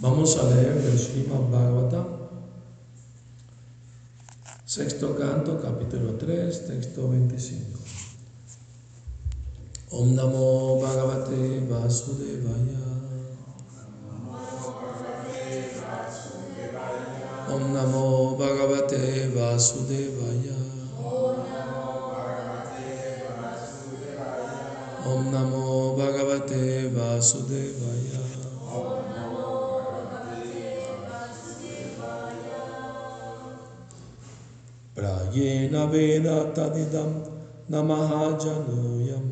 Vamos a leer el Srimad Bhagavatam, sexto canto, capítulo 3, texto 25. Om Namo Bhagavate Vasudevaya. Om Namo Bhagavate Vasudevaya. Om Namo Bhagavate Vasudevaya. येन वेद तदिदं न महाजनूयम्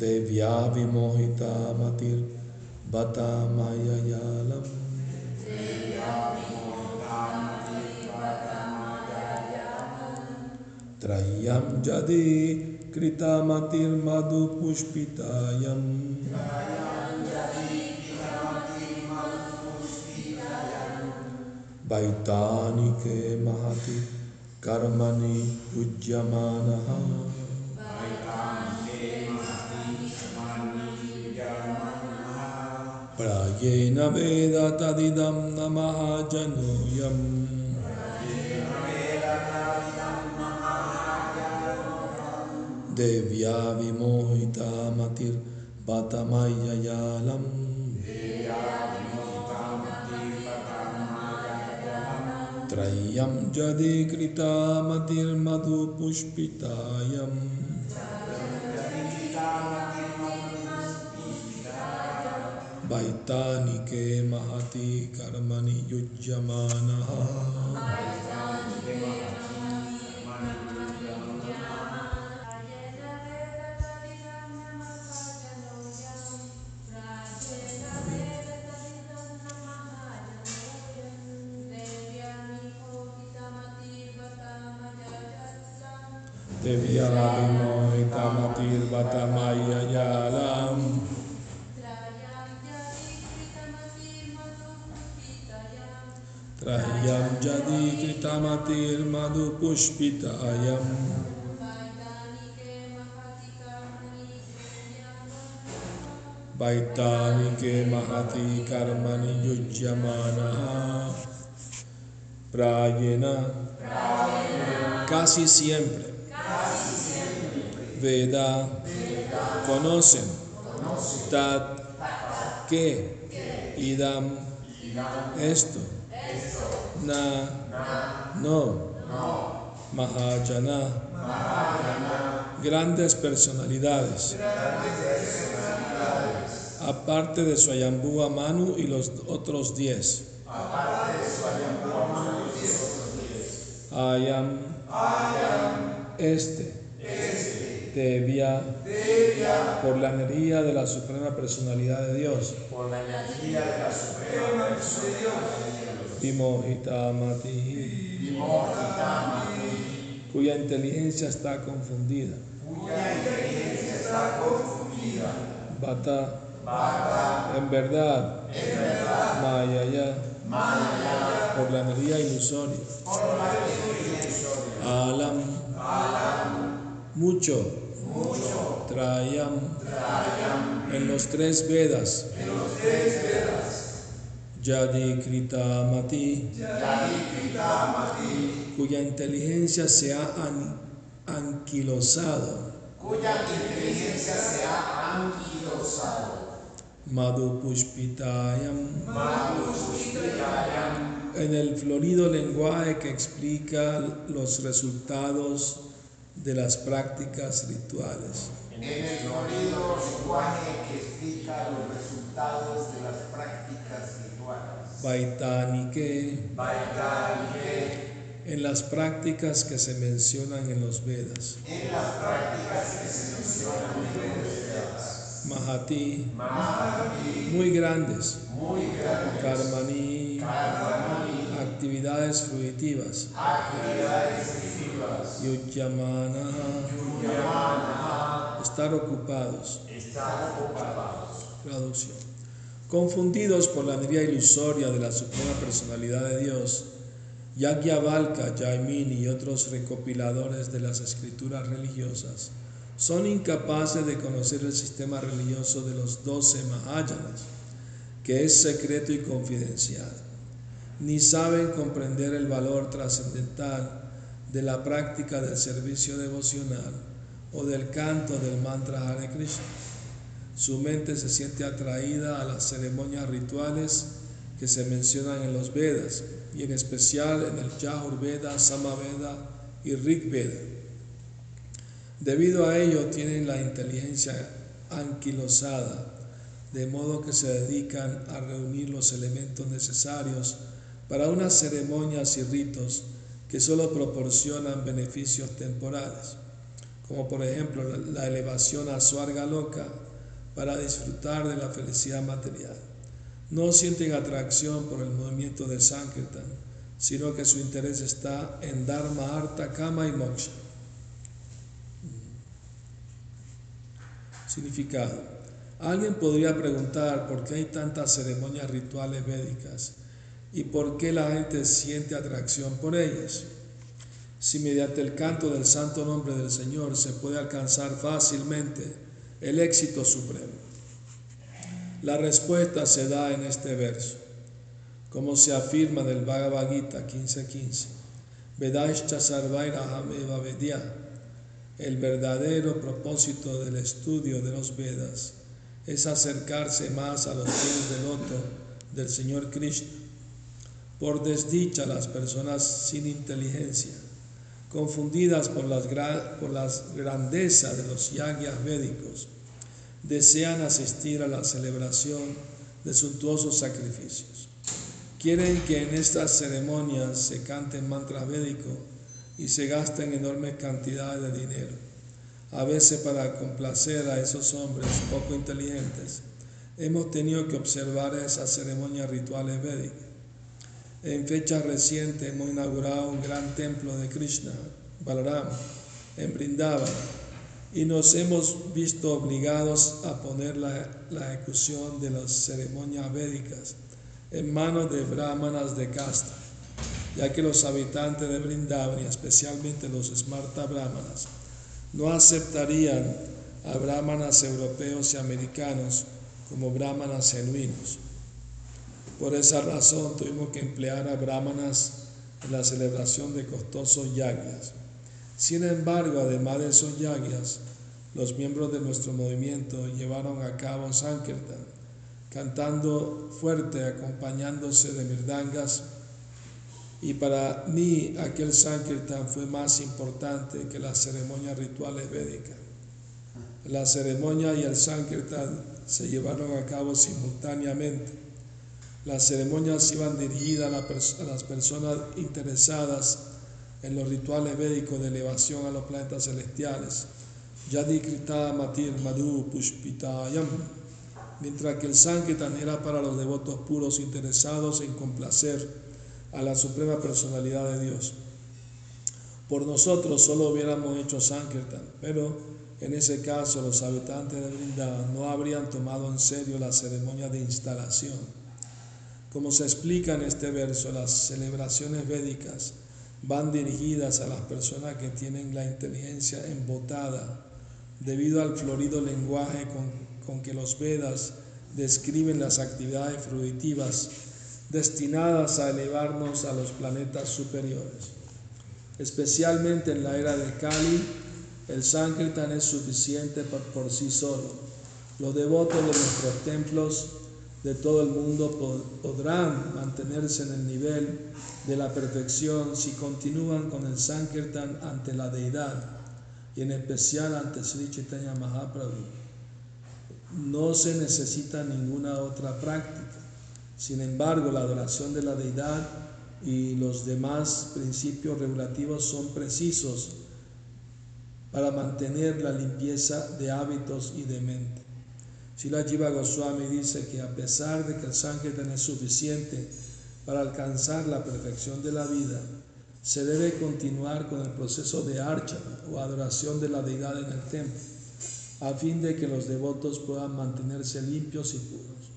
देव्या विमोहिता मतिर्बता माययालम् त्रय्यं यदि कृतामतिर्मधुपुष्पितायम् Krita Matir Madhu Pushpitayam. Vaitanike Mahati Karmani Ujjamanaha. Prayena Veda Tadidam Namaha त्रय्यं जदे कृता मतिर्मधुपुष्पितायम् वैतानिके महति कर्मणि युज्यमानः। Madhu Pushpitayam. Vaitanike Mahati Karmani Yujyamanaha. Prayena. Casi siempre. Veda. Conocen. Tat. Que. Idam. Esto. Na. No. Mahajana. Grandes personalidades. Aparte de Swayambhuva Manu y los otros diez. Ayam. Este. Devya. Por la energía de la Suprema Personalidad de Dios. por la energía de la suprema personalidad de Dios, Vimohita Mati. Vimohitamati, Cuya inteligencia está confundida. cuya inteligencia está confundida, Bata. Bhakta, En verdad. Mayaya. Maya, Por la energía ilusoria. por la energía Alam. Mucho. mucho, Trayam. Trayam, En los tres Vedas. en los tres Vedas, Yadi Krita Mati. Yadikitamati, Cuya inteligencia se ha an- anquilosado. cuya inteligencia se ha anquilosado, Madhu Pushpitayam. Madhupushpitayam, En el florido lenguaje que explica los resultados de las prácticas rituales. en el florido lenguaje que explica los resultados de las prácticas Vaitanike, En las prácticas que se mencionan en los Vedas. en las prácticas que se mencionan en los Vedas. Mahati. Mahati, Muy grandes. muy grandes, Karmani. Karmani, Actividades fruitivas. actividades festivas, Yujyamana. Yamana, Estar ocupados. estar ocupados, Traducción. Confundidos por la energía ilusoria de la Suprema Personalidad de Dios, Yagyavalka, Jaimini y otros recopiladores de las escrituras religiosas son incapaces de conocer el sistema religioso de los doce Mahayanas, que es secreto y confidencial, ni saben comprender el valor trascendental de la práctica del servicio devocional o del canto del mantra Hare Krishna. Su mente se siente atraída a las ceremonias rituales que se mencionan en los Vedas y en especial en el Yajur Veda, Samaveda y Rig Veda. Debido a ello tienen la inteligencia anquilosada, de modo que se dedican a reunir los elementos necesarios para unas ceremonias y ritos que solo proporcionan beneficios temporales, como por ejemplo la elevación a Suarga Loca para disfrutar de la felicidad material. No sienten atracción por el movimiento de Sankirtan, sino que su interés está en Dharma, Arta, Kama y Moksha. Significado. Alguien podría preguntar por qué hay tantas ceremonias rituales védicas y por qué la gente siente atracción por ellas. Si mediante el canto del santo nombre del Señor se puede alcanzar fácilmente el éxito supremo. La respuesta se da en este verso, como se afirma del Bhagavad Gita 15:15. Vedaishcha sarvaira el verdadero propósito del estudio de los Vedas es acercarse más a los pies del loto del Señor Krishna. Por desdicha, las personas sin inteligencia, confundidas por las, por las grandezas de los yagyas védicos, desean asistir a la celebración de suntuosos sacrificios. Quieren que en estas ceremonias se canten mantras védicos y se gastan enormes cantidades de dinero, a veces para complacer a esos hombres poco inteligentes. Hemos tenido que observar esas ceremonias rituales védicas. En fecha reciente hemos inaugurado un gran templo de Krishna, Balaram, en Brindavan, y nos hemos visto obligados a poner la, la ejecución de las ceremonias védicas en manos de brahmanas de casta ya que los habitantes de Brindavan y especialmente los Smarta Brahmanas no aceptarían a brahmanas europeos y americanos como brahmanas genuinos. Por esa razón tuvimos que emplear a brahmanas en la celebración de costosos yagyas. Sin embargo, además de esos yagyas, los miembros de nuestro movimiento llevaron a cabo Sankirtan, cantando fuerte, acompañándose de mirdangas y para mí aquel Sankirtan fue más importante que las ceremonias rituales védicas. La ceremonia y el Sankirtan se llevaron a cabo simultáneamente. Las ceremonias iban dirigidas a, las personas interesadas en los rituales védicos de elevación a los planetas celestiales. Yadikrita Matir Madhu Pushpitayam. Mientras que el Sankirtan era para los devotos puros interesados en complacer a la suprema personalidad de Dios. Por nosotros solo hubiéramos hecho Sankirtan, pero en ese caso los habitantes de Vrindavan no habrían tomado en serio la ceremonia de instalación. Como se explica en este verso, las celebraciones védicas van dirigidas a las personas que tienen la inteligencia embotada debido al florido lenguaje con, con que los Vedas describen las actividades fruitivas destinadas a elevarnos a los planetas superiores. Especialmente en la era de Kali, el Sankirtan es suficiente por, sí solo. Los devotos de nuestros templos de todo el mundo podrán mantenerse en el nivel de la perfección si continúan con el Sankirtan ante la deidad y en especial ante Sri Chaitanya Mahaprabhu. No se necesita ninguna otra práctica. Sin embargo, la adoración de la deidad y los demás principios regulativos son precisos para mantener la limpieza de hábitos y de mente. Sila Jiva Goswami dice que a pesar de que el Sankirtan es suficiente para alcanzar la perfección de la vida, se debe continuar con el proceso de archa o adoración de la deidad en el templo, a fin de que los devotos puedan mantenerse limpios y puros.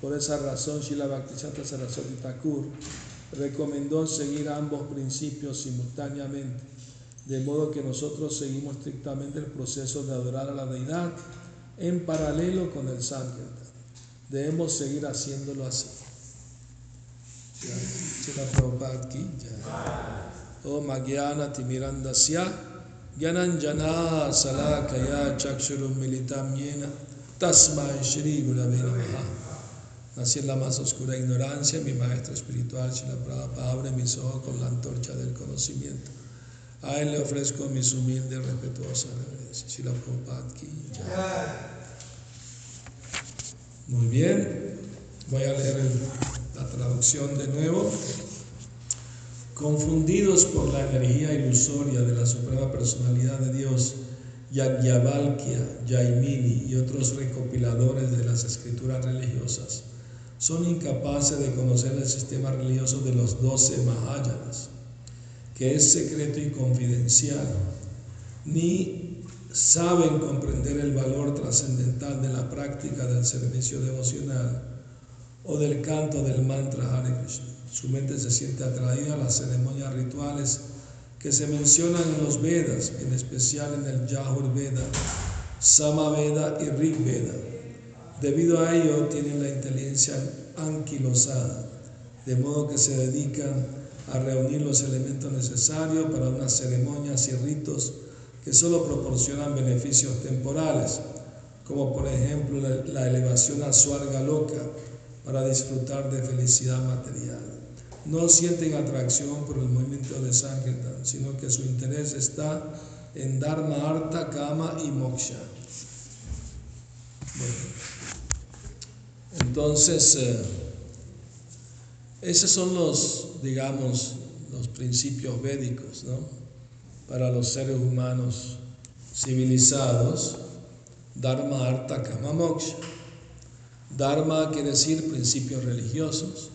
Por esa razón, Shila Bhaktisiddhanta Saraswati Thakur recomendó seguir ambos principios simultáneamente, de modo que nosotros seguimos estrictamente el proceso de adorar a la deidad en paralelo con el Sankirtan. Debemos seguir haciéndolo así. Namaha. Nací en la más oscura ignorancia, mi maestro espiritual Shila Prabhupada abre mis ojos con la antorcha del conocimiento. A él le ofrezco mis humildes respetuosas reverencias. Muy bien, voy a leer la traducción de nuevo. Confundidos por la energía ilusoria de la Suprema Personalidad de Dios, Yagyavalkya, Yaimini y otros recopiladores de las escrituras religiosas, son incapaces de conocer el sistema religioso de los doce Mahayanas, que es secreto y confidencial, ni saben comprender el valor trascendental de la práctica del servicio devocional o del canto del mantra Hare Krishna. Su mente se siente atraída a las ceremonias rituales que se mencionan en los Vedas, en especial en el Yajur Veda, Sama Veda y Rig Veda. Debido a ello tienen la inteligencia anquilosada, de modo que se dedican a reunir los elementos necesarios para unas ceremonias y ritos que solo proporcionan beneficios temporales, como por ejemplo la, elevación a Suarga Loca para disfrutar de felicidad material. No sienten atracción por el movimiento de Sankirtan, sino que su interés está en Dharma, Artha, Kama y Moksha. Bueno, entonces, eh, esos son los, digamos, los principios védicos, ¿no? Para los seres humanos civilizados, Dharma, Artha, Kama, Moksha. Dharma quiere decir principios religiosos,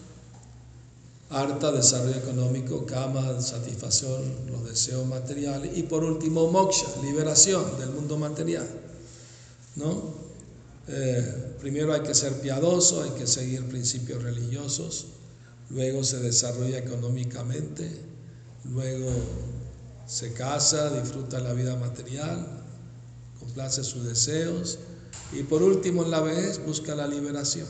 Artha, desarrollo económico, Kama, satisfacción, los deseos materiales y por último Moksha, liberación del mundo material. ¿no? Eh, primero hay que ser piadoso, hay que seguir principios religiosos, luego se desarrolla económicamente, luego se casa, disfruta la vida material, complace sus deseos y por último en la vejez busca la liberación.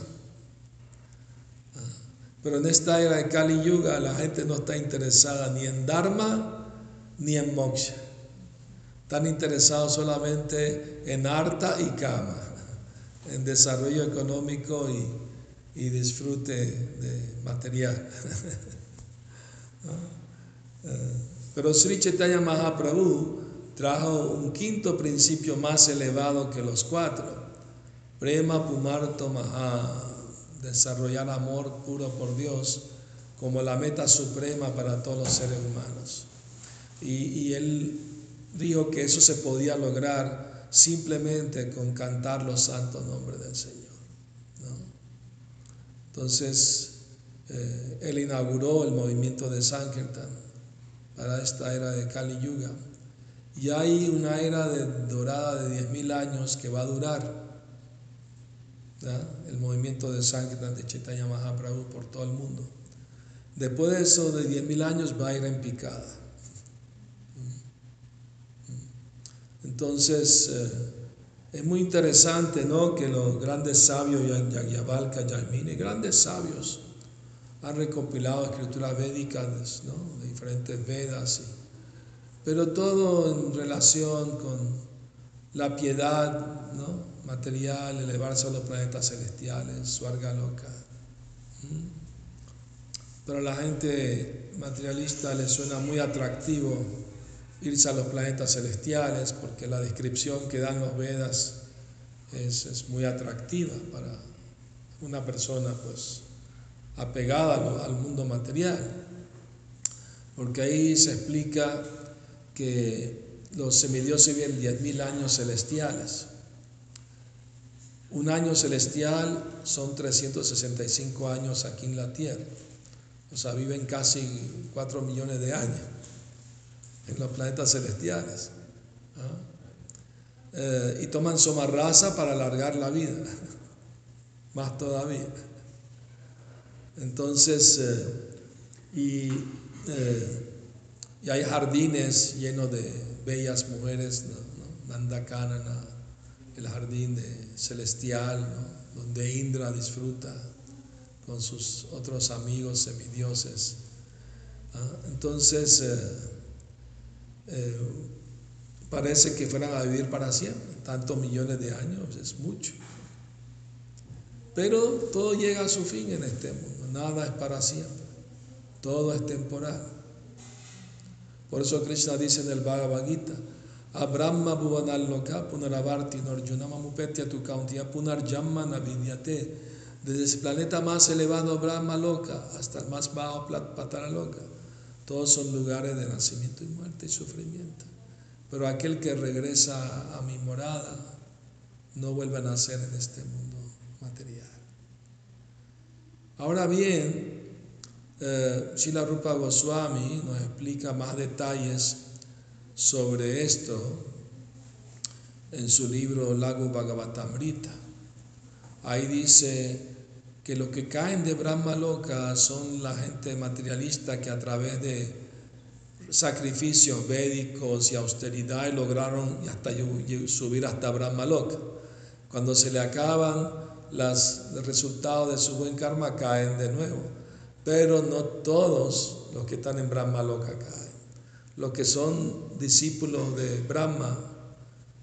Pero en esta era de Kali Yuga la gente no está interesada ni en Dharma ni en Moksha. Están interesados solamente en Artha y Kama, en desarrollo económico y, y disfrute de material. Pero Sri Chaitanya Mahaprabhu trajo un quinto principio más elevado que los cuatro. Prema Pumarto Maha, desarrollar amor puro por Dios como la meta suprema para todos los seres humanos. Y, y él dijo que eso se podía lograr simplemente con cantar los santos nombres del Señor. Entonces, eh, él inauguró el movimiento de Sankirtan para esta era de Kali Yuga. Y hay una era dorada de 10.000 años que va a durar. ¿ya? El movimiento de Sankirtan de Chaitanya Mahaprabhu por todo el mundo. Después de eso, de 10.000 años, va a ir en picada. Entonces, eh, es muy interesante ¿no? que los grandes sabios, Yagyavalkya, Yaimini, grandes sabios, han recopilado escrituras védicas ¿no? de diferentes Vedas, pero todo en relación con la piedad ¿no? material, elevarse a los planetas celestiales, Suarga Loca. Pero a la gente materialista le suena muy atractivo irse a los planetas celestiales porque la descripción que dan los Vedas es, muy atractiva para una persona pues apegada al, al mundo material. Porque ahí se explica que los semidioses viven 10.000 años celestiales. Un año celestial son 365 años aquí en la tierra. O sea, viven casi 4 millones de años en los planetas celestiales. ¿ah? Eh, y toman somarraza para alargar la vida, más todavía. Entonces, eh, y, eh, y hay jardines llenos de bellas mujeres, Nandakanana, el jardín de celestial, donde Indra disfruta con sus otros amigos semidioses. Entonces, eh, parece que fueran a vivir para siempre, tantos millones de años, es mucho. Pero todo llega a su fin en este mundo, nada es para siempre, todo es temporal. Por eso Krishna dice en el Bhagavad Gita, Abrahma Bhuvanaloka Punaravarti Norjunama Mupetya tu Punar Jamma Navidyate. Desde ese planeta más elevado Brahma Loka hasta el más bajo Patara Loka. Todos son lugares de nacimiento y muerte y sufrimiento. Pero aquel que regresa a mi morada no vuelve a nacer en este mundo material. Ahora bien, eh, Sila Rupa Goswami nos explica más detalles sobre esto en su libro Lago Bhagavatamrita. Ahí dice que los que caen de Brahma Loka son la gente materialista que a través de sacrificios védicos y austeridad lograron hasta subir hasta Brahma Loka. Cuando se le acaban los resultados de su buen karma caen de nuevo, pero no todos los que están en Brahma Loka caen. Los que son discípulos de Brahma,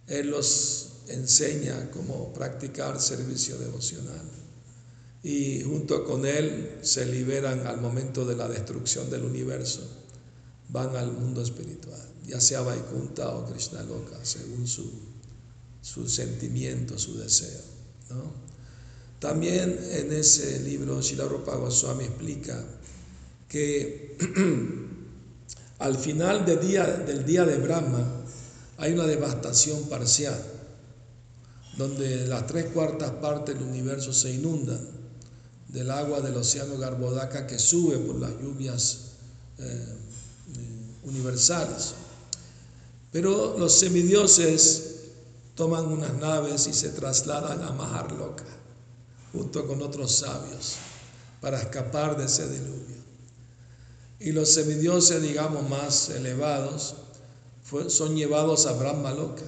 Él los enseña cómo practicar servicio devocional y junto con Él se liberan al momento de la destrucción del universo, van al mundo espiritual, ya sea Vaikunta o Krishna Loka, según su, su sentimiento, su deseo. También en ese libro Rupa Goswami explica que al final del día, del día de Brahma hay una devastación parcial, donde las tres cuartas partes del universo se inundan del agua del océano Garbodaka que sube por las lluvias eh, eh, universales. Pero los semidioses toman unas naves y se trasladan a Maharloka junto con otros sabios para escapar de ese diluvio. Y los semidioses, digamos, más elevados son llevados a Brahma Loka.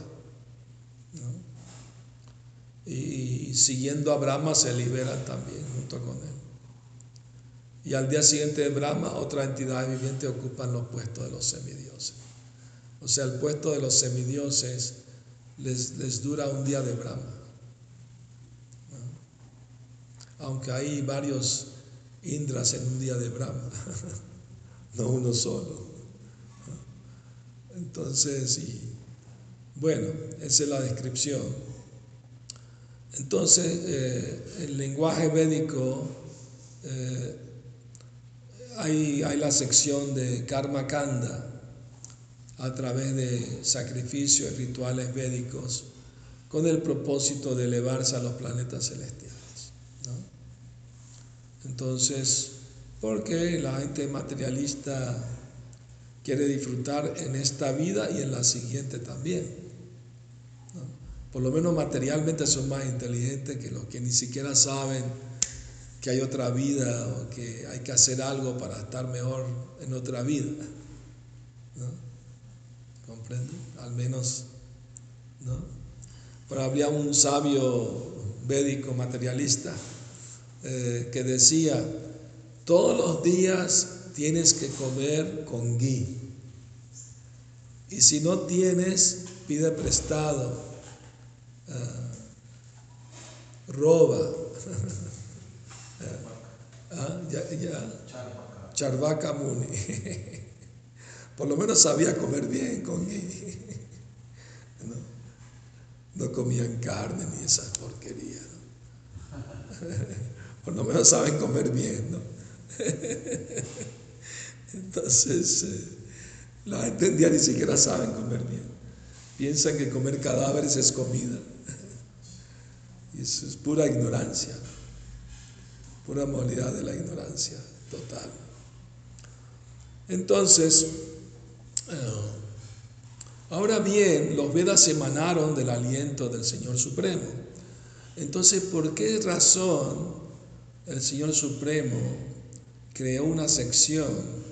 Y, siguiendo a Brahma se liberan también con él. Y al día siguiente de Brahma, otra entidad viviente ocupan los puestos de los semidioses. O sea, el puesto de los semidioses les, les dura un día de Brahma. Aunque hay varios Indras en un día de Brahma, no uno solo. Entonces, y, bueno, esa es la descripción. Entonces, eh, el lenguaje védico, eh, hay, hay, la sección de Karma Kanda a través de sacrificios y rituales védicos con el propósito de elevarse a los planetas celestiales. Entonces, porque la gente materialista quiere disfrutar en esta vida y en la siguiente también por lo menos materialmente son más inteligentes que los que ni siquiera saben que hay otra vida o que hay que hacer algo para estar mejor en otra vida. ¿No? ¿Comprende? Al menos, ¿no? Pero había un sabio védico materialista eh, que decía, todos los días tienes que comer con gui. Y si no tienes, pide prestado roba. ah, ya, ya. Charvaca Muni. Por lo menos sabía comer bien con ¿no? no comían carne ni esas porquerías. Por lo menos saben comer bien, ¿no? Entonces, eh, la gente ni siquiera saben comer bien. Piensan que comer cadáveres es comida. Y eso es pura ignorancia, pura modalidad de la ignorancia total. Entonces, eh, ahora bien, los Vedas emanaron del aliento del Señor Supremo. Entonces, ¿por qué razón el Señor Supremo creó una sección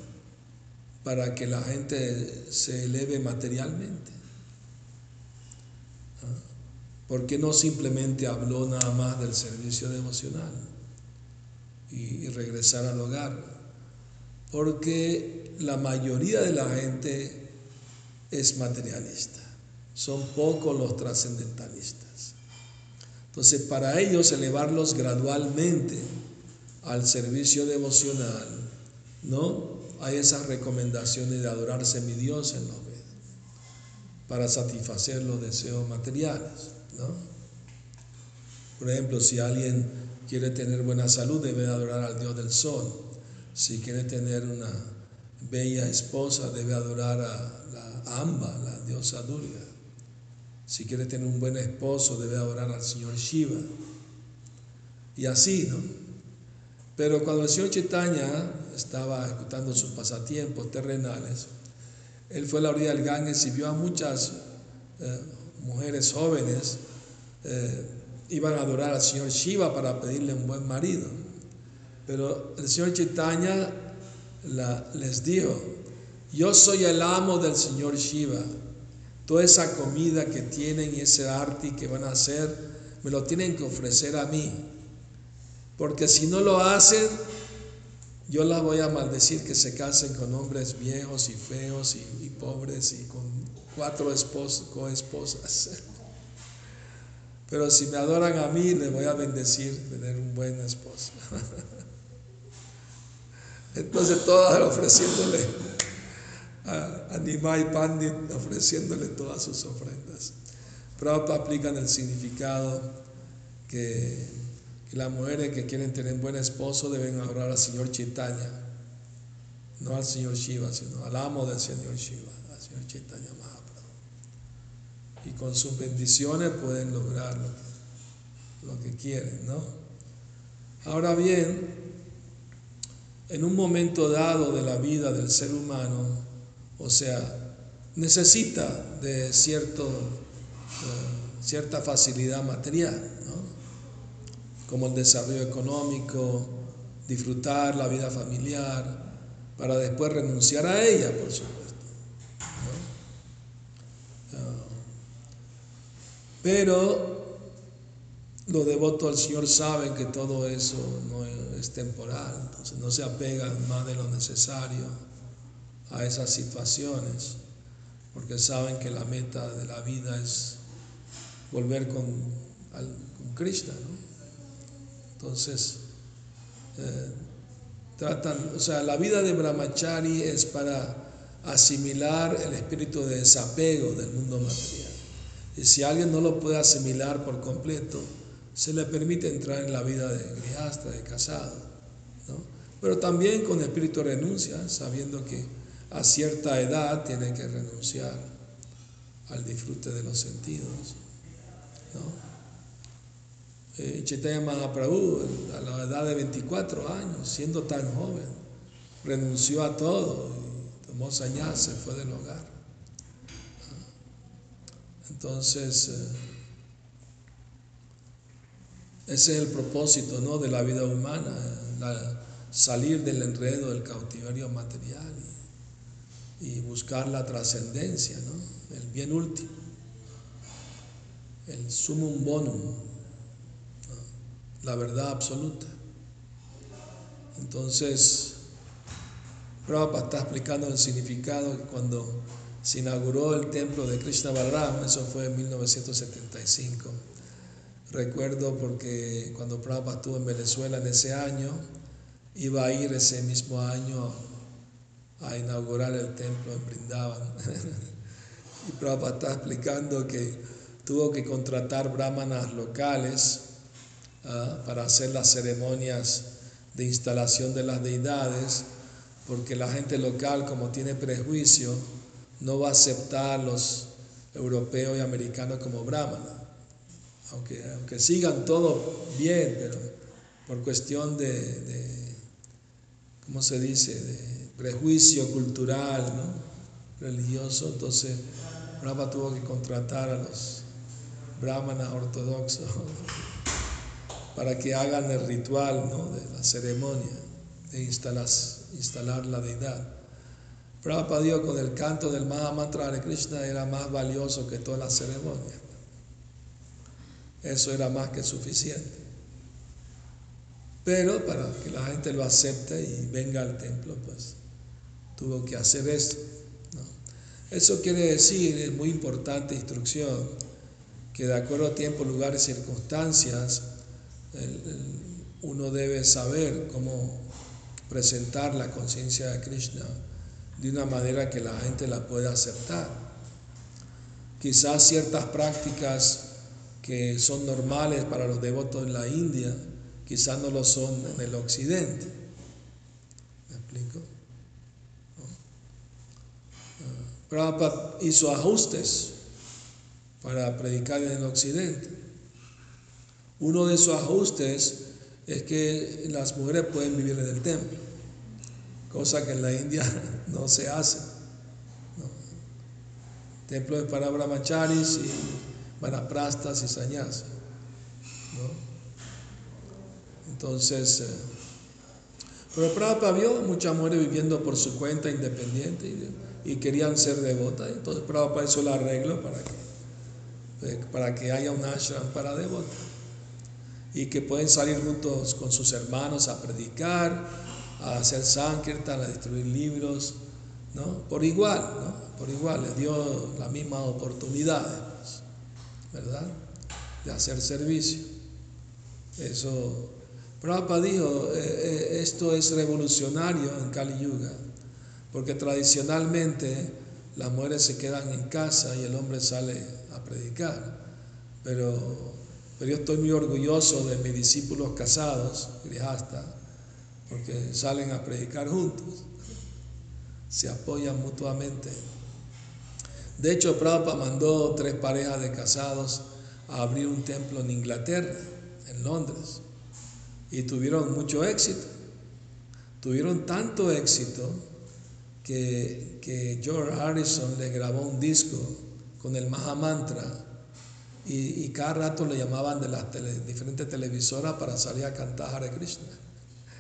para que la gente se eleve materialmente. ¿Ah? ¿Por qué no simplemente habló nada más del servicio devocional y, regresar al hogar? Porque la mayoría de la gente es materialista, son pocos los trascendentalistas. Entonces, para ellos elevarlos gradualmente al servicio devocional, ¿no? Hay esas recomendaciones de adorarse mi Dios en los Vedas para satisfacer los deseos materiales, ¿no? Por ejemplo, si alguien quiere tener buena salud, debe adorar al Dios del sol. Si quiere tener una bella esposa, debe adorar a la Amba, la diosa Durga. Si quiere tener un buen esposo, debe adorar al Señor Shiva. Y así, ¿no? Pero cuando el Señor Chaitanya estaba ejecutando sus pasatiempos terrenales, él fue a la orilla del Ganges y vio a muchas eh, mujeres jóvenes eh, iban a adorar al Señor Shiva para pedirle un buen marido. Pero el Señor Chaitanya les dijo, yo soy el amo del Señor Shiva. Toda esa comida que tienen y ese arte que van a hacer, me lo tienen que ofrecer a mí. Porque si no lo hacen, yo las voy a maldecir que se casen con hombres viejos y feos y, pobres y con cuatro coesposas. Pero si me adoran a mí, les voy a bendecir tener un buen esposo. Entonces todas ofreciéndole a Nimai Pandit, ofreciéndole todas sus ofrendas. Prabhupada aplican el significado que las mujeres que quieren tener un buen esposo deben adorar al Señor Chaitanya, no al Señor Shiva, sino al amo del Señor Shiva, al Señor Chaitanya. Y con sus bendiciones pueden lograr lo, que quieren, ¿no? Ahora bien, en un momento dado de la vida del ser humano, o sea, necesita de cierto, eh, cierta facilidad material como el desarrollo económico, disfrutar la vida familiar, para después renunciar a ella, por supuesto. Ah. Pero los devotos al Señor saben que todo eso no es temporal, entonces no se apegan más de lo necesario a esas situaciones, porque saben que la meta de la vida es volver con, con Krishna. Entonces, eh, tratan, o sea, la vida de Brahmachari es para asimilar el espíritu de desapego del mundo material. Y si alguien no lo puede asimilar por completo, se le permite entrar en la vida de grihasta, de casado. ¿no? Pero también con espíritu renuncia, sabiendo que a cierta edad tiene que renunciar al disfrute de los sentidos. ¿no? eh, Chaitanya Mahaprabhu, a la edad de 24 años, siendo tan joven, renunció a todo y tomó sañar, se fue del hogar. Entonces, eh, ese es el propósito ¿no? de la vida humana, salir del enredo del cautiverio material y, y buscar la trascendencia, ¿no? el bien último, el sumum bonum la verdad absoluta. Entonces, Prabhupada está explicando el significado que cuando se inauguró el templo de Krishna Balaram, eso fue en 1975. Recuerdo porque cuando Prabhupada estuvo en Venezuela en ese año, iba a ir ese mismo año a inaugurar el templo en Brindavan. y Prabhupada está explicando que tuvo que contratar brahmanas locales ¿ah? para hacer las ceremonias de instalación de las deidades, porque la gente local, como tiene prejuicio, no va a aceptar los europeos y americanos como brahmana. Aunque, aunque sigan todo bien, pero por cuestión de, de ¿cómo se dice?, de prejuicio cultural, ¿no? religioso, entonces Brahma tuvo que contratar a los brahmanas ortodoxos para que hagan el ritual de la ceremonia de instalar, instalar la deidad. Prabhupada dijo con el canto del Mahamantra de Krishna era más valioso que toda la ceremonia. Eso era más que suficiente. Pero para que la gente lo acepte y venga al templo, pues tuvo que hacer eso. Eso quiere decir, es muy importante instrucción, que de acuerdo a tiempo, lugares y circunstancias, uno debe saber cómo presentar la conciencia de Krishna de una manera que la gente la pueda aceptar. Quizás ciertas prácticas que son normales para los devotos en la India, quizás no lo son en el occidente. ¿Me explico? Ah, Prabhupada hizo ajustes para predicar en el occidente. Uno de esos ajustes es que las mujeres pueden vivir en el templo, cosa que en la India no se hace. Templo es para brahmacharis y prastas y sañas. Entonces, eh, pero Prabhupada vio muchas mujeres viviendo por su cuenta independiente y, querían ser devotas. Entonces Prabhupada hizo el arreglo para que, eh, para que haya un ashram para devotas y que pueden salir juntos con sus hermanos a predicar, a hacer sankirtan, a distribuir libros, ¿no? Por igual, ¿no? Por igual, les dio la misma oportunidad, pues, ¿verdad? De hacer servicio. Eso, Prabhupada dijo, eh, eh, esto es revolucionario en Kali Yuga, porque tradicionalmente las mujeres se quedan en casa y el hombre sale a predicar, pero pero yo estoy muy orgulloso de mis discípulos casados, porque salen a predicar juntos, se apoyan mutuamente. De hecho, Prabhupada mandó tres parejas de casados a abrir un templo en Inglaterra, en Londres, y tuvieron mucho éxito. Tuvieron tanto éxito que, que George Harrison le grabó un disco con el Mahamantra y, cada rato le llamaban de las diferentes televisoras para salir a cantar Hare Krishna.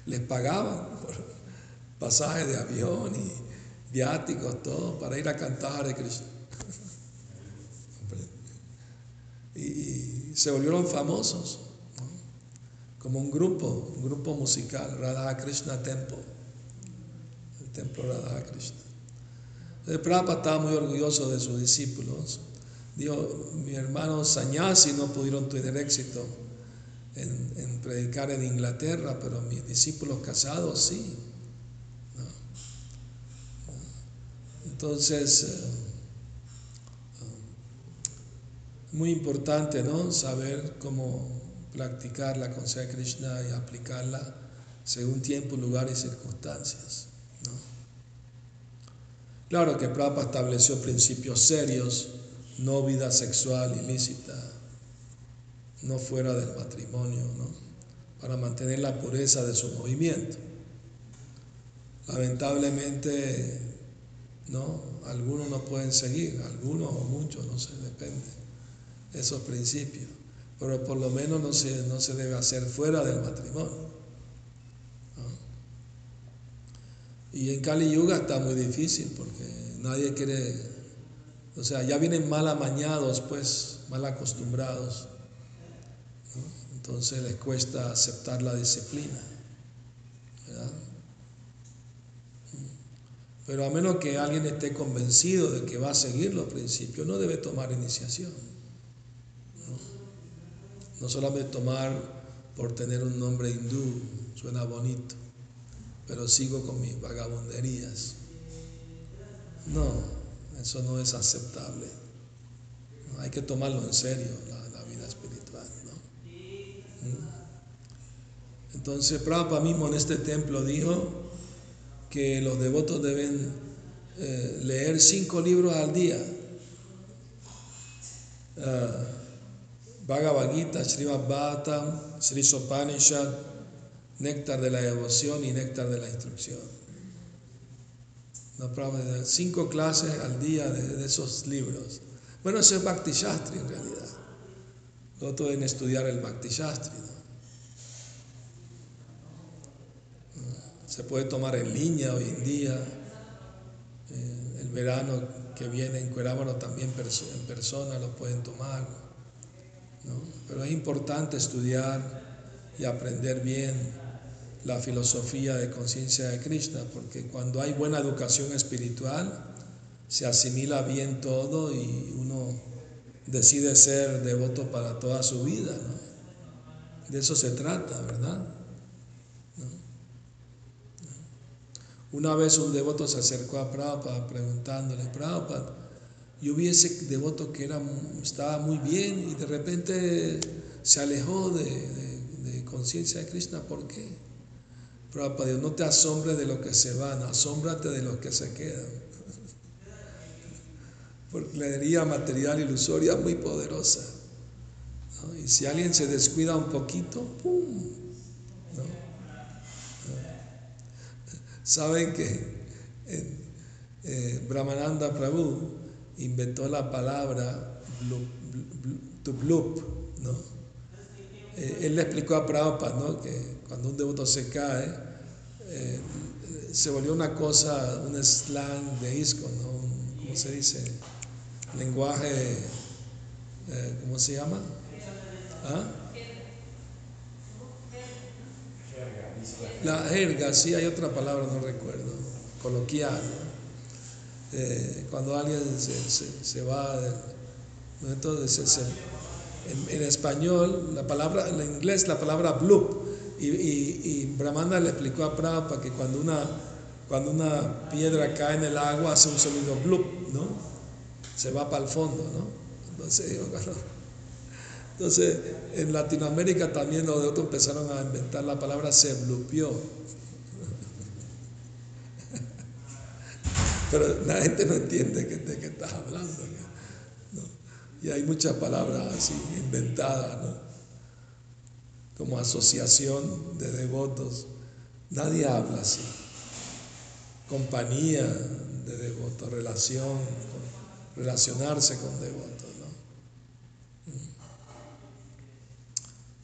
Les pagaban por pasajes de avión y viáticos, todo, para ir a cantar Hare Krishna. y, se volvieron famosos, como un grupo, un grupo musical, Radha Krishna Temple, el templo Radha Krishna. El Prabhupada estaba muy orgulloso de sus discípulos Dijo, mi hermano Sañasi no pudieron tener éxito en, predicar en Inglaterra, pero mis discípulos casados sí. Entonces, eh, muy importante, ¿no? Saber cómo practicar la conciencia de Krishna y aplicarla según tiempo, lugar y circunstancias. Claro que Prabhupada estableció principios serios no vida sexual ilícita, no fuera del matrimonio, ¿no? para mantener la pureza de su movimiento. Lamentablemente, ¿no? algunos no pueden seguir, algunos o muchos, no sé, depende, esos principios, pero por lo menos no se, no se debe hacer fuera del matrimonio. Y en Kali Yuga está muy difícil porque nadie quiere o sea, ya vienen mal amañados, pues, mal acostumbrados. Entonces les cuesta aceptar la disciplina. Pero a menos que alguien esté convencido de que va a seguir los principios, no debe tomar iniciación. No, solamente tomar por tener un nombre hindú, suena bonito, pero sigo con mis vagabunderías. No, eso no es aceptable. Hay que tomarlo en serio, vida espiritual. ¿Mm? Entonces, Prabhupada mismo en este templo dijo que los devotos deben eh, leer cinco libros al día. Uh, Bhagavad Gita, Srimad Bhattam, Sri Sopanishad, Néctar de la Devoción y Néctar de la Instrucción no, cinco clases al día de, esos libros. Bueno, eso es Bhakti Shastri en realidad. Todos pueden estudiar el Bhakti Shastri. Se puede tomar en línea hoy en día. verano que viene en Cuerábano también en persona lo pueden tomar. ¿no? Pero es importante estudiar y aprender bien la filosofía de conciencia de Krishna, porque cuando hay buena educación espiritual, se asimila bien todo y uno decide ser devoto para toda su vida. De eso se trata, ¿verdad? Una vez un devoto se acercó a Prabhupada preguntándole, Prabhupada, yo vi ese devoto que era, estaba muy bien y de repente se alejó de, de conciencia de Krishna, ¿por qué? Prabhupada, no te asombres de lo que se van, asómbrate de los que se quedan. Porque la energía material ilusoria es muy poderosa. Y si alguien se descuida un poquito, ¡pum! Saben que eh, Brahmananda Prabhu inventó la palabra to bloop, ¿no? Eh, él le explicó a Prabhupada ¿no? que cuando un devoto se cae, eh, se volvió una cosa, un slang de isco, ¿no? ¿cómo se dice? lenguaje, eh, ¿cómo se llama? ¿Ah? La jerga, sí, hay otra palabra, no recuerdo, coloquial. Eh, cuando alguien se, va, entonces en, español, la palabra, en inglés la palabra bloop, y, y, Brahmanda le explicó a Prabhupada que cuando una, cuando una piedra cae en el agua hace un sonido bloop, ¿no? se va para el fondo, ¿no? Entonces, entonces en Latinoamérica también los de otros empezaron a inventar la palabra se blupió. Pero la gente no entiende de qué estás hablando. Y hay muchas palabras así inventadas, ¿no? Como asociación de devotos. Nadie habla así. Compañía de devotos, relación relacionarse con devotos. ¿no? Mm.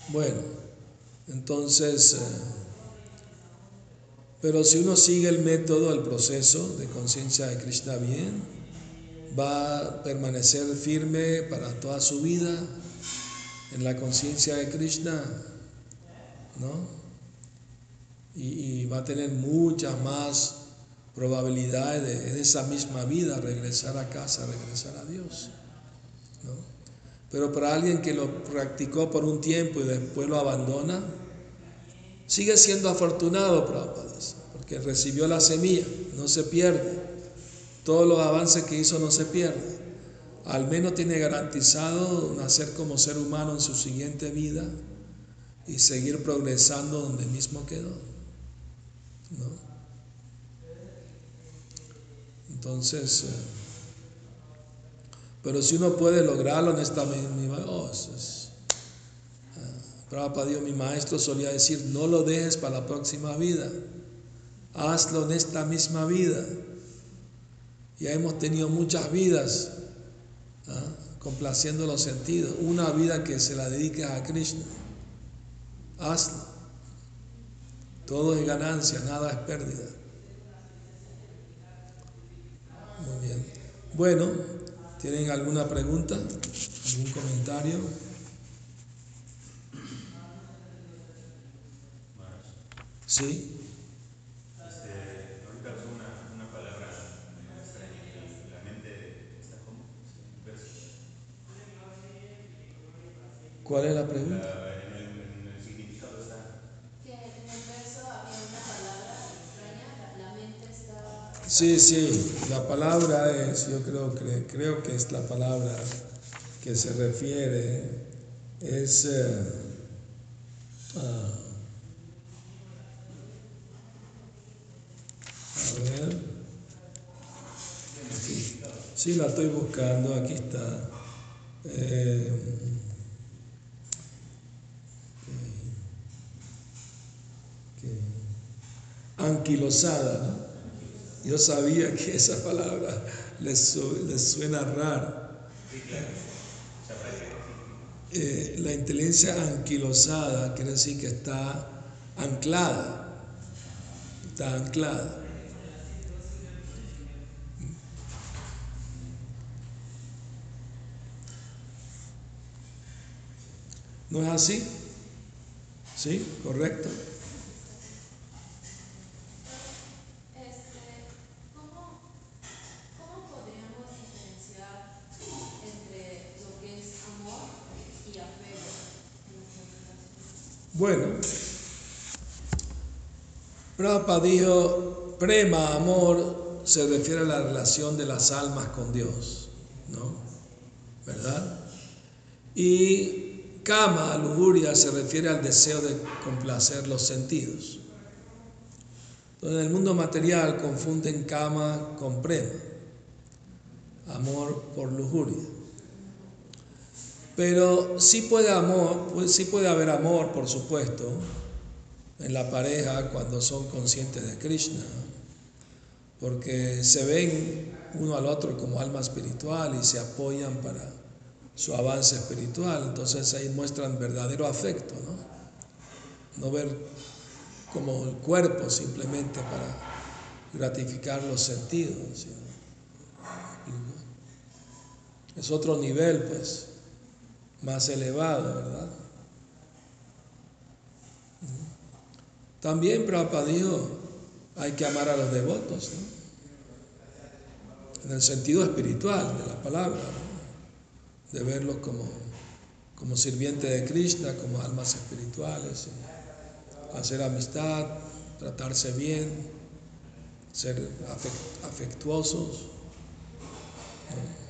Bueno, entonces, eh, pero si uno sigue el método, el proceso de conciencia de Krishna bien, va a permanecer firme para toda su vida en la conciencia de Krishna, ¿no? Y, va a tener muchas más probabilidad de, en esa misma vida regresar a casa, regresar a Dios. Pero para alguien que lo practicó por un tiempo y después lo abandona, sigue siendo afortunado, porque recibió la semilla, no se pierde. Todos los avances que hizo no se pierden. Al menos tiene garantizado nacer como ser humano en su siguiente vida y seguir progresando donde mismo quedó. ¿no? Entonces, eh, pero si uno puede lograrlo en esta misma, oh, es, uh, Dios, mi maestro solía decir, no lo dejes para la próxima vida, hazlo en esta misma vida. Ya hemos tenido muchas vidas ¿ah? complaciendo los sentidos, una vida que se la dedique a Krishna. Hazlo. Todo es ganancia, nada es pérdida. Muy bien. Bueno, ¿tienen alguna pregunta? ¿Algún comentario? Sí. Este, ¿Cuál es la pregunta? Sí, sí, la palabra es, yo creo que, creo que es la palabra que se refiere, es... Eh, ah, a ver. Sí, la estoy buscando, aquí está. Eh, anquilosada, ¿no? Yo sabía que esa palabra les, suena rara. Eh, la inteligencia anquilosada quiere decir que está anclada. Está anclada. ¿No es así? ¿Sí? ¿Correcto? Bueno, Prabhupada dijo, prema, amor, se refiere a la relación de las almas con Dios, ¿no? ¿Verdad? Y kama, lujuria, se refiere al deseo de complacer los sentidos. Entonces, en el mundo material confunden kama con prema, amor por lujuria. Pero sí puede amor, pues sí puede haber amor, por supuesto, en la pareja cuando son conscientes de Krishna, porque se ven uno al otro como alma espiritual y se apoyan para su avance espiritual, entonces ahí muestran verdadero afecto, ¿no? No ver como el cuerpo simplemente para gratificar los sentidos. Es otro nivel, pues, más elevado, ¿verdad? También Prabhupada dijo, hay que amar a los devotos, ¿no? en el sentido espiritual de la palabra, de verlos como, como sirvientes de Krishna, como almas espirituales, hacer amistad, tratarse bien, ser afect- afectuosos. ¿no?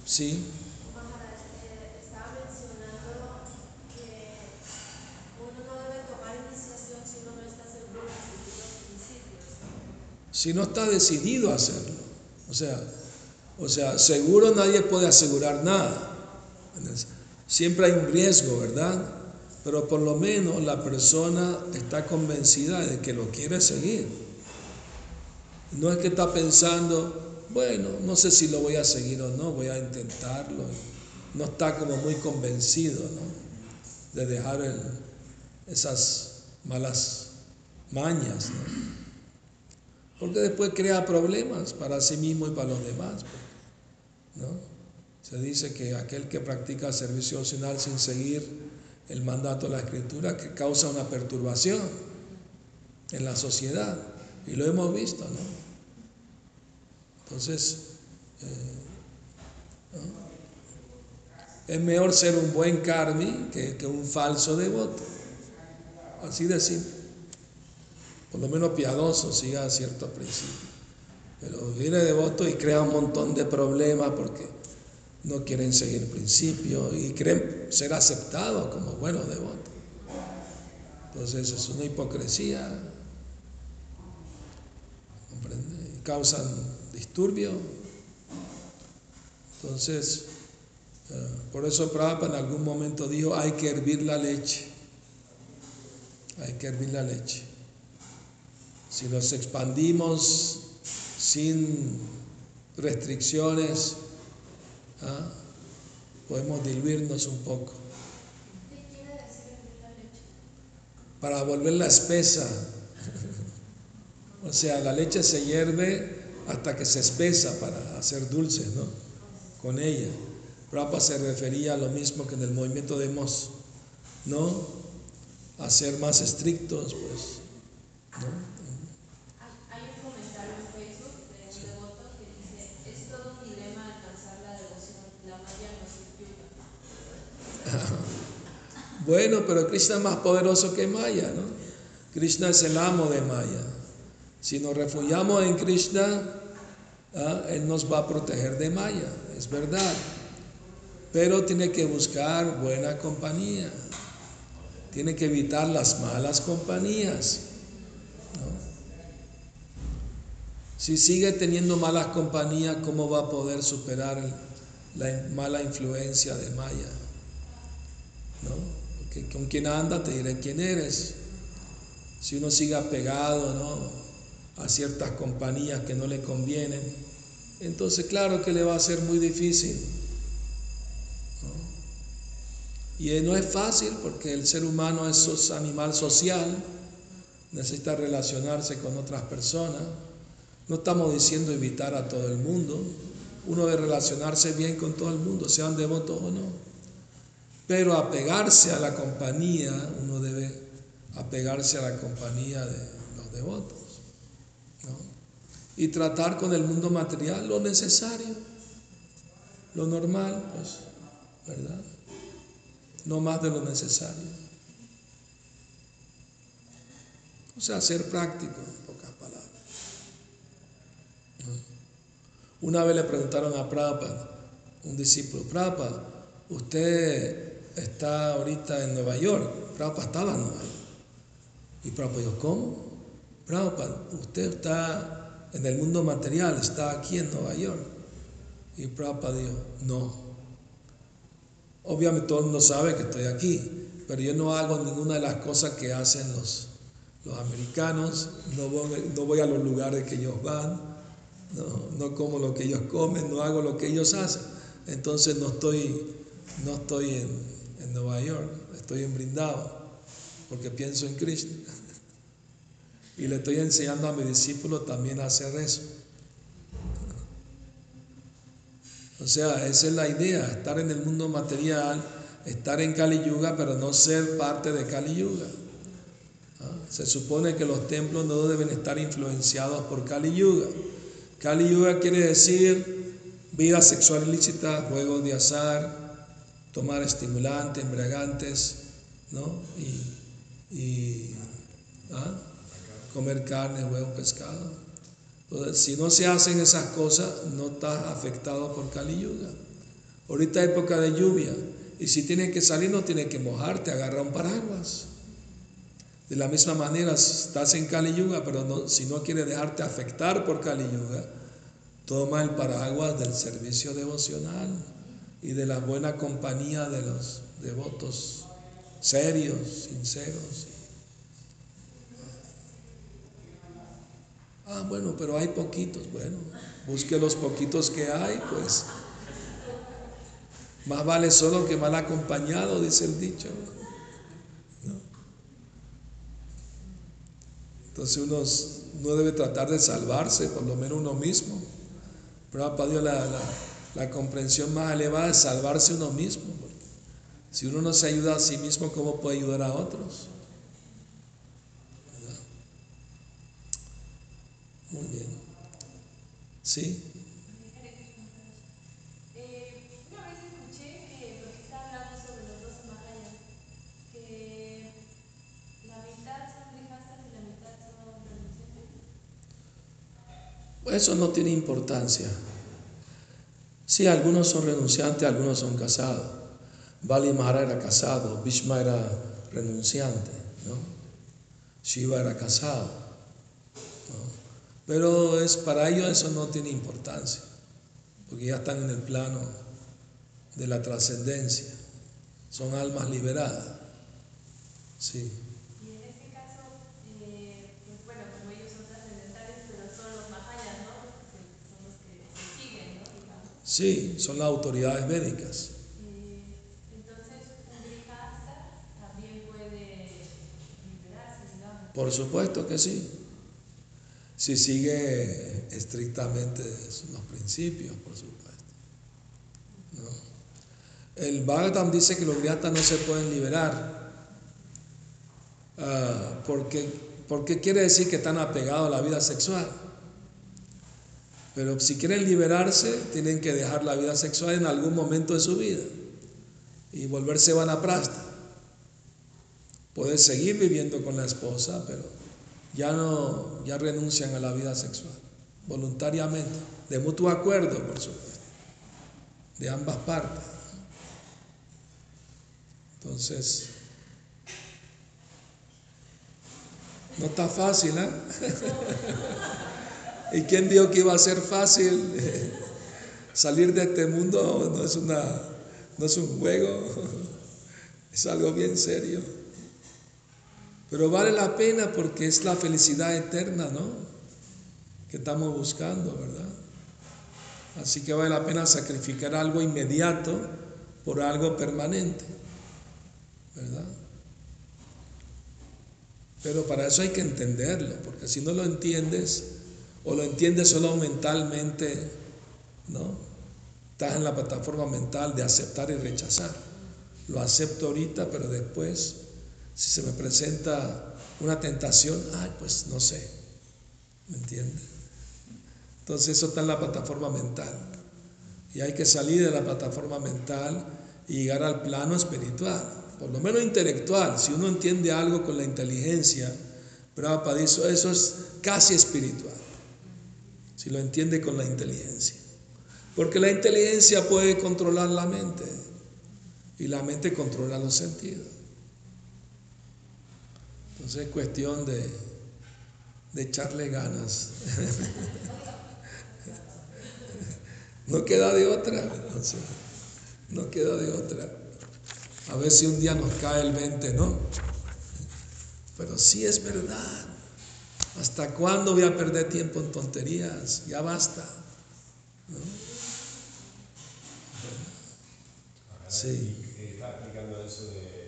Sí. Maharaj, eh, estaba mencionando que uno no debe tomar iniciación si uno no está seguro de seguir los principios. si no está decidido a hacerlo. O sea, o sea, seguro nadie puede asegurar nada. Siempre hay un riesgo, ¿verdad? Pero por lo menos la persona está convencida de que lo quiere seguir. No es que está pensando, bueno, no sé si lo voy a seguir o no, voy a intentarlo. No está como muy convencido, ¿no? De dejar el- esas malas mañas, ¿no? Porque después crea problemas para sí mismo y para los demás. ¿no? Se dice que aquel que practica servicio opcional sin seguir el mandato de la escritura que causa una perturbación en la sociedad. Y lo hemos visto, ¿no? Entonces, eh, es mejor ser un buen karmi que, que un falso devoto. Así de simple por lo menos piadoso, siga ciertos principios. Pero viene devoto y crea un montón de problemas porque no quieren seguir principios y creen ser aceptados como buenos devotos. Entonces es una hipocresía, ¿comprende? Causan disturbio. Entonces, eh, por eso Prabhupada en algún momento dijo, hay que hervir la leche. Hay que hervir la leche. Si nos expandimos sin restricciones, ¿ah? podemos diluirnos un poco. Para volverla espesa. o sea, la leche se hierve hasta que se espesa para hacer dulces, ¿no? Con ella. Prabhupada se refería a lo mismo que en el movimiento de Mos, ¿no? A ser más estrictos, pues, ¿no? Bueno, pero Krishna es más poderoso que Maya, ¿no? Krishna es el amo de Maya. Si nos refugiamos en Krishna, ¿ah? Él nos va a proteger de Maya, es verdad. Pero tiene que buscar buena compañía. Tiene que evitar las malas compañías. Si sigue teniendo malas compañías, ¿cómo va a poder superar la mala influencia de Maya? ¿no? Porque con quien anda te diré quién eres. Si uno sigue apegado ¿no? A ciertas compañías que no le convienen, entonces claro que le va a ser muy difícil. Y eh, no es fácil porque el ser humano es animal social, necesita relacionarse con otras personas. No estamos diciendo evitar a todo el mundo, uno debe relacionarse bien con todo el mundo, sean devotos o no. Pero apegarse a la compañía, uno debe apegarse a la compañía de los devotos. Y tratar con el mundo material lo necesario, lo normal, pues, ¿verdad? No más de lo necesario. O sea, ser práctico, en pocas palabras. Una vez le preguntaron a Prabhupada, un discípulo, Prabhupada, usted está ahorita en Nueva York. Prabhupada estaba en Nueva York. Y Prabhupada dijo, ¿cómo? Prabhupada, usted está en el mundo material, está aquí en Nueva York. Y Prabhupada dijo, no. Obviamente todo el mundo sabe que estoy aquí, pero yo no hago ninguna de las cosas que hacen los, los americanos, no voy, a los lugares que ellos van, no, como lo que ellos comen, no hago lo que ellos hacen. Entonces no estoy, no estoy en, en Nueva York, estoy en Brindavan, porque pienso en Krishna. Y le estoy enseñando a mi discípulo también a hacer eso. O sea, esa es la idea, estar en el mundo material, estar en Kali Yuga, pero no ser parte de Kali Yuga. ¿Ah? Se supone que los templos no deben estar influenciados por Kali Yuga. Kali Yuga quiere decir vida sexual ilícita, juegos de azar, tomar estimulantes, embriagantes, ¿no? Y, y ¿ah? Comer carne, huevo, pescado. Entonces, si no se hacen esas cosas, no estás afectado por Kali Yuga. Ahorita época de lluvia, y si tienes que salir, no tienes que mojarte, agarra un paraguas. De la misma manera, estás en Kali Yuga, pero no, si no quieres dejarte afectar por Kali Yuga, toma el paraguas del servicio devocional y de la buena compañía de los devotos serios, sinceros. Ah, bueno, pero hay poquitos. Bueno, busque los poquitos que hay, pues. Más vale solo que mal acompañado, dice el dicho. ¿No? Entonces uno no debe tratar de salvarse, por lo menos uno mismo. Pero para Dios la, la, la, comprensión más elevada es salvarse uno mismo. Si uno no se ayuda a sí mismo, ¿cómo puede ayudar a otros? Muy bien. ¿Sí? Eso no tiene importancia. Sí, algunos son renunciantes, algunos son casados. Bali Mahara era casado, Bhishma era renunciante, ¿no? Shiva era casado. Pero es, para ellos eso no tiene importancia, porque ya están en el plano de la trascendencia. Son almas liberadas. Sí. Sí, son las autoridades médicas. Entonces, un también puede liberarse, digamos. Por supuesto que sí. Si sigue estrictamente los principios, por supuesto. El Bhagavatam dice que los grihastas no se pueden liberar. Porque, porque quiere decir que están apegados a la vida sexual. Pero si quieren liberarse, tienen que dejar la vida sexual en algún momento de su vida y volverse vanaprasta. Pueden seguir viviendo con la esposa, pero ya no, ya renuncian a la vida sexual, voluntariamente, de mutuo acuerdo, por supuesto, de ambas partes. Entonces, no está fácil, ¿eh? ¿Y quién dijo que iba a ser fácil? Salir de este mundo no es, una, no es un juego, es algo bien serio. Pero vale la pena porque es la felicidad eterna, ¿no? Que estamos buscando, ¿verdad? Así que vale la pena sacrificar algo inmediato por algo permanente, ¿verdad? Pero para eso hay que entenderlo, porque si no lo entiendes, o lo entiendes solo mentalmente, ¿no? estás en la plataforma mental de aceptar y rechazar. Lo acepto ahorita, pero después, si se me presenta una tentación, ay, pues no sé. ¿Me entiendes? Entonces eso está en la plataforma mental. Y hay que salir de la plataforma mental y llegar al plano espiritual, por lo menos intelectual. Si uno entiende algo con la inteligencia, Prabhupada dice, eso es casi espiritual, si lo entiende con la inteligencia. Porque la inteligencia puede controlar la mente y la mente controla los sentidos. Entonces es cuestión de, de echarle ganas. no queda de otra. no queda de otra. A ver si un día nos cae el 20, ¿no? Pero sí es verdad. ¿Hasta cuándo voy a perder tiempo en tonterías? Ya basta. ¿no? Sí. Está eso de,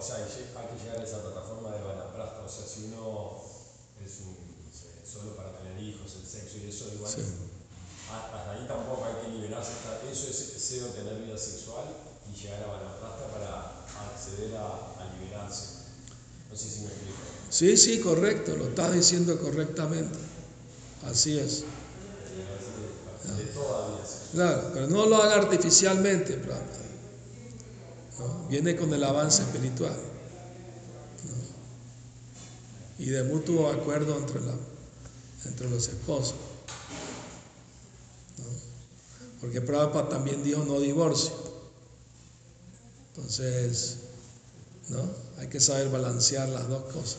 o sea, hay que llegar a esa plataforma de Vanaprasta, o sea, si uno es un, no sé, solo para tener hijos, el sexo y eso, igual, Sí. hasta ahí tampoco hay que liberarse, eso es deseo de tener vida sexual y llegar a Vanaprasta para acceder a, a liberarse. No sé si me explico. Sí, sí, correcto, lo estás diciendo correctamente. Así es. Claro, pero no lo haga artificialmente, Prabhupada. Viene con el avance espiritual. Y de mutuo acuerdo entre, la, entre los esposos. ¿no? Porque Prabhupada también dijo no divorcio. Entonces, ¿no? Hay que saber balancear las dos cosas.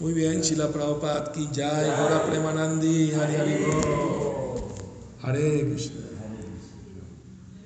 Muy bien, Shila Prabhupada Ki Jai, Gora Premanandi, Bol. Hare Krishna.